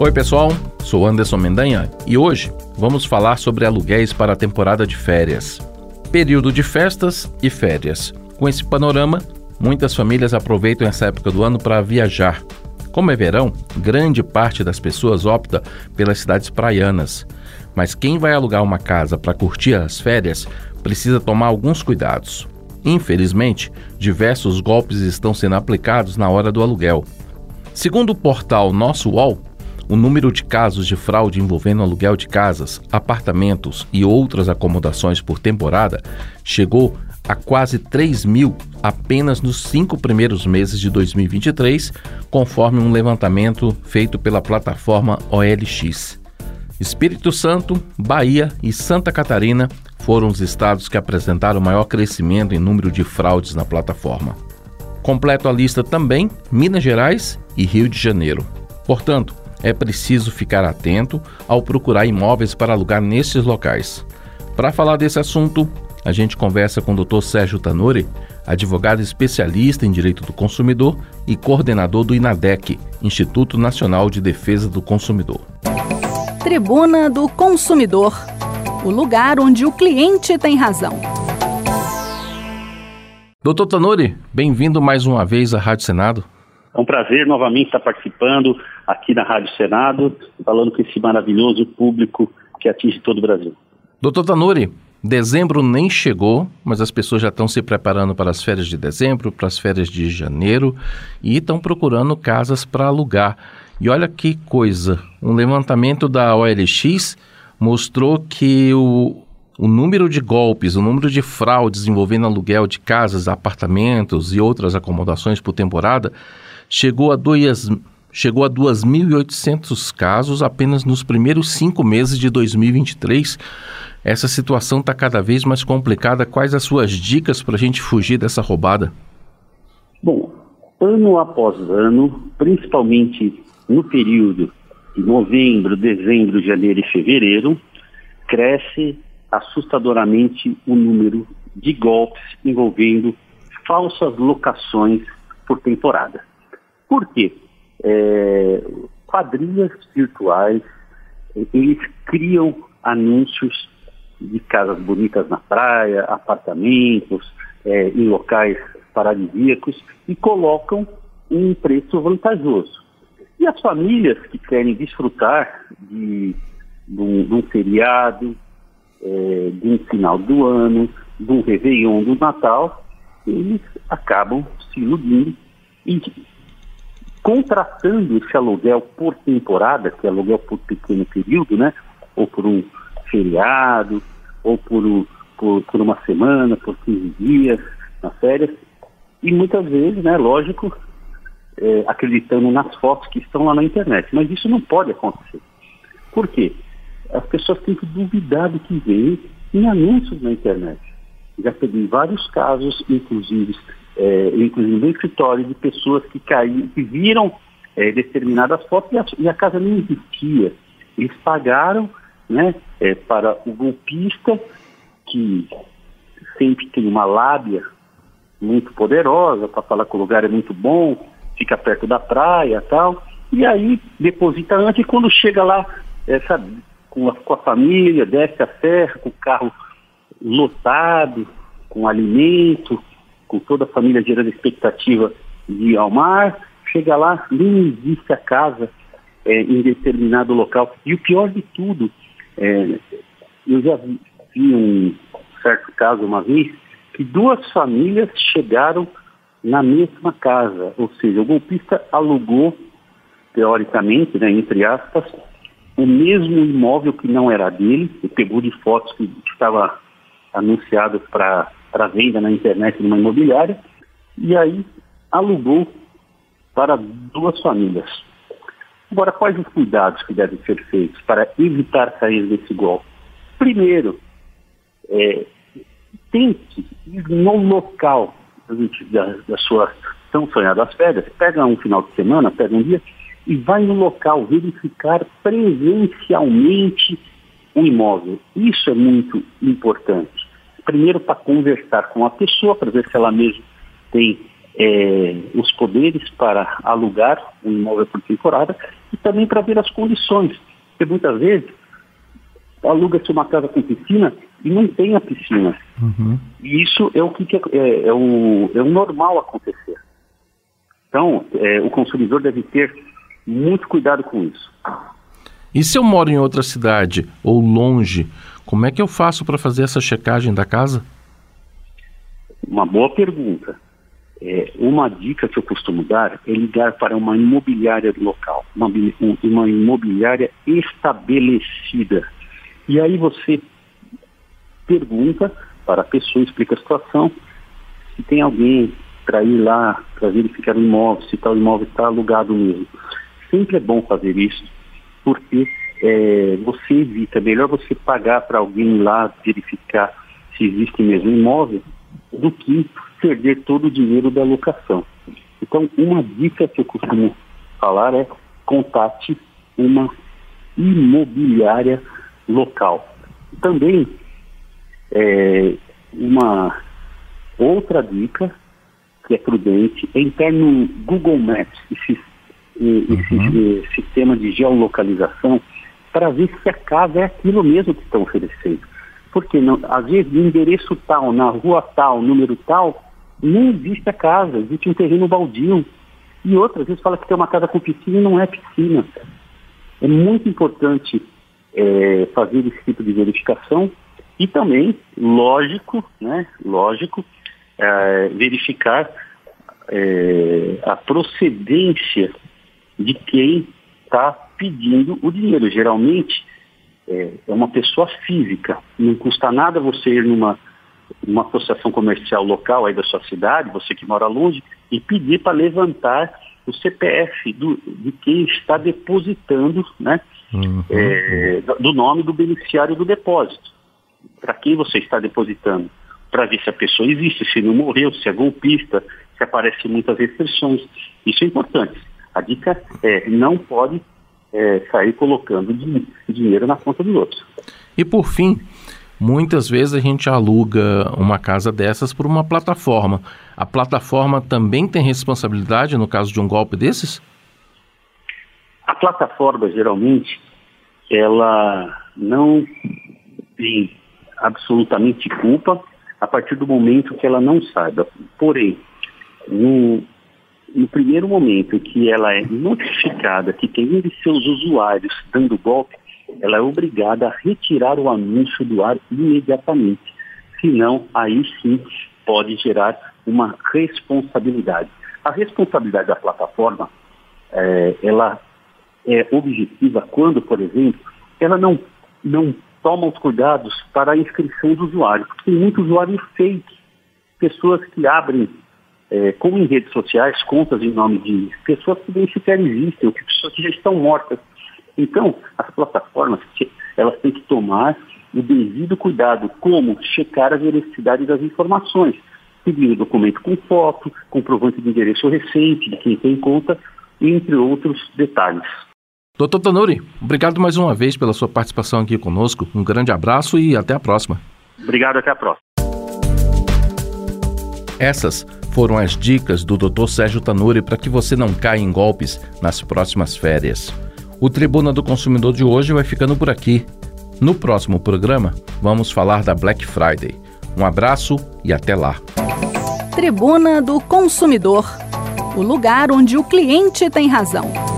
Oi, pessoal. Sou Anderson Mendanha e hoje vamos falar sobre aluguéis para a temporada de férias. Período de festas e férias. Com esse panorama, muitas famílias aproveitam essa época do ano para viajar. Como é verão, grande parte das pessoas opta pelas cidades praianas. Mas quem vai alugar uma casa para curtir as férias precisa tomar alguns cuidados. Infelizmente, diversos golpes estão sendo aplicados na hora do aluguel. Segundo o portal Nosso UOL, o número de casos de fraude envolvendo aluguel de casas, apartamentos e outras acomodações por temporada chegou a quase 3 mil apenas nos cinco primeiros meses de 2023, conforme um levantamento feito pela plataforma OLX. Espírito Santo, Bahia e Santa Catarina foram os estados que apresentaram maior crescimento em número de fraudes na plataforma. Completo a lista também Minas Gerais e Rio de Janeiro. Portanto, é preciso ficar atento ao procurar imóveis para alugar nesses locais. Para falar desse assunto, a gente conversa com o Dr. Sérgio Tanuri, advogado especialista em direito do consumidor e coordenador do INADEC, Instituto Nacional de Defesa do Consumidor. Tribuna do Consumidor o lugar onde o cliente tem razão. Doutor Tanuri, bem-vindo mais uma vez à Rádio Senado. É um prazer novamente estar participando aqui na Rádio Senado, falando com esse maravilhoso público que atinge todo o Brasil. Doutor Tanuri, dezembro nem chegou, mas as pessoas já estão se preparando para as férias de dezembro, para as férias de janeiro e estão procurando casas para alugar. E olha que coisa, um levantamento da OLX mostrou que o, o número de golpes, o número de fraudes envolvendo aluguel de casas, apartamentos e outras acomodações por temporada chegou a dois, chegou a 2.800 casos apenas nos primeiros cinco meses de 2023. Essa situação está cada vez mais complicada. Quais as suas dicas para a gente fugir dessa roubada? Bom, ano após ano, principalmente no período de novembro, dezembro, janeiro e fevereiro, cresce assustadoramente o número de golpes envolvendo falsas locações por temporada. Por quê? É, quadrilhas virtuais, eles criam anúncios de casas bonitas na praia, apartamentos, é, em locais paradisíacos e colocam um preço vantajoso. E as famílias que querem desfrutar de, de, um, de um feriado, é, de um final do ano, de um Réveillon do Natal, eles acabam se iludindo e contratando esse aluguel por temporada, que é aluguel por pequeno período, né? Ou por um feriado, ou por, um, por, por uma semana, por 15 dias, nas férias. E muitas vezes, né, lógico, é, acreditando nas fotos que estão lá na internet. Mas isso não pode acontecer. Por quê? As pessoas têm que duvidar do que vem em anúncios na internet. Já peguei vários casos, inclusive, é, inclusive no escritório, de pessoas que caíram, que viram é, determinadas fotos e a, e a, casa não existia. Eles pagaram né, é, para o golpista, que sempre tem uma lábia muito poderosa para falar que o lugar é muito bom, fica perto da praia tal. E aí deposita antes e quando chega lá, é, sabe, com a, com a família, desce a serra, com o carro lotado, com alimento, com toda a família gerando expectativa de ir ao mar, chega lá, nem existe a casa é, em determinado local. E o pior de tudo, é, eu já vi, vi um certo caso uma vez, que duas famílias chegaram na mesma casa, ou seja, o golpista alugou, teoricamente, né, entre aspas, o mesmo imóvel que não era dele, ele pegou de fotos que estava anunciado para venda na internet numa imobiliária, e aí alugou para duas famílias. Agora, quais os cuidados que devem ser feitos para evitar cair desse golpe? Primeiro, é, tente ir no local da, da sua tão sonhadas férias, pega um final de semana, pega um dia e vai no local verificar presencialmente o imóvel. Isso é muito importante. Primeiro, para conversar com a pessoa, para ver se ela mesma tem é, os poderes para alugar um imóvel por temporada, e também para ver as condições. Porque muitas vezes aluga-se uma casa com piscina e não tem a piscina. Uhum. E isso é o que, é, é, é, o, é o normal acontecer. Então, é, o consumidor deve ter muito cuidado com isso. E se eu moro em outra cidade ou longe, como é que eu faço para fazer essa checagem da casa? Uma boa pergunta. É, uma dica que eu costumo dar é ligar para uma imobiliária local, uma, uma imobiliária estabelecida. E aí você pergunta para a pessoa, explica a situação, se tem alguém para ir lá, para verificar o imóvel, se tal imóvel está alugado mesmo. Sempre é bom fazer isso, porque é, você evita, melhor você pagar para alguém lá verificar se existe mesmo imóvel, do que perder todo o dinheiro da locação. Então, uma dica que eu costumo falar é contate uma imobiliária local. Também, é, uma outra dica que é prudente é entrar no Google Maps, esse, esse uhum. sistema de geolocalização, para ver se a casa é aquilo mesmo que estão oferecendo. Porque não, às vezes no endereço tal, na rua tal, número tal, não existe a casa, existe um terreno baldio. E outras vezes fala que tem uma casa com piscina e não é piscina. É muito importante é, fazer esse tipo de verificação e também, lógico, né, lógico, é, verificar é, a procedência de quem está pedindo o dinheiro. Geralmente é, é, uma pessoa física. Não custa nada você ir numa uma associação comercial local aí da sua cidade, você que mora longe, e pedir para levantar o CPF do, de quem está depositando, né? Uhum. É, do nome do beneficiário do depósito. Para quem você está depositando? Para ver se a pessoa existe, se não morreu, se é golpista, se aparecem muitas restrições. Isso é importante. A dica é não pode é, sair colocando dinheiro na conta dos outros. E por fim, muitas vezes a gente aluga uma casa dessas por uma plataforma. A plataforma também tem responsabilidade no caso de um golpe desses? A plataforma, geralmente, ela não tem absolutamente culpa a partir do momento que ela não saiba. Porém, no, no primeiro momento que ela é notificada que tem um de seus usuários dando golpe, ela é obrigada a retirar o anúncio do ar imediatamente. Senão, aí sim pode gerar uma responsabilidade. A responsabilidade da plataforma, é, ela é objetiva quando, por exemplo, ela não, não toma os cuidados para a inscrição do usuário. Porque tem muito usuário fake, pessoas que abrem, é, como em redes sociais, contas em nome de pessoas que nem sequer existem, ou que pessoas que já estão mortas. Então, as plataformas, elas têm que tomar o devido cuidado, como checar a veracidade das informações, pedindo documento com foto, comprovante de endereço recente de quem tem conta, entre outros detalhes. Doutor Tanuri, obrigado mais uma vez pela sua participação aqui conosco. Um grande abraço e até a próxima. Obrigado, até a próxima. Essas foram as dicas do Dr. Sérgio Tanuri para que você não caia em golpes nas próximas férias. O Tribuna do Consumidor de hoje vai ficando por aqui. No próximo programa, vamos falar da Black Friday. Um abraço e até lá. Tribuna do Consumidor o lugar onde o cliente tem razão.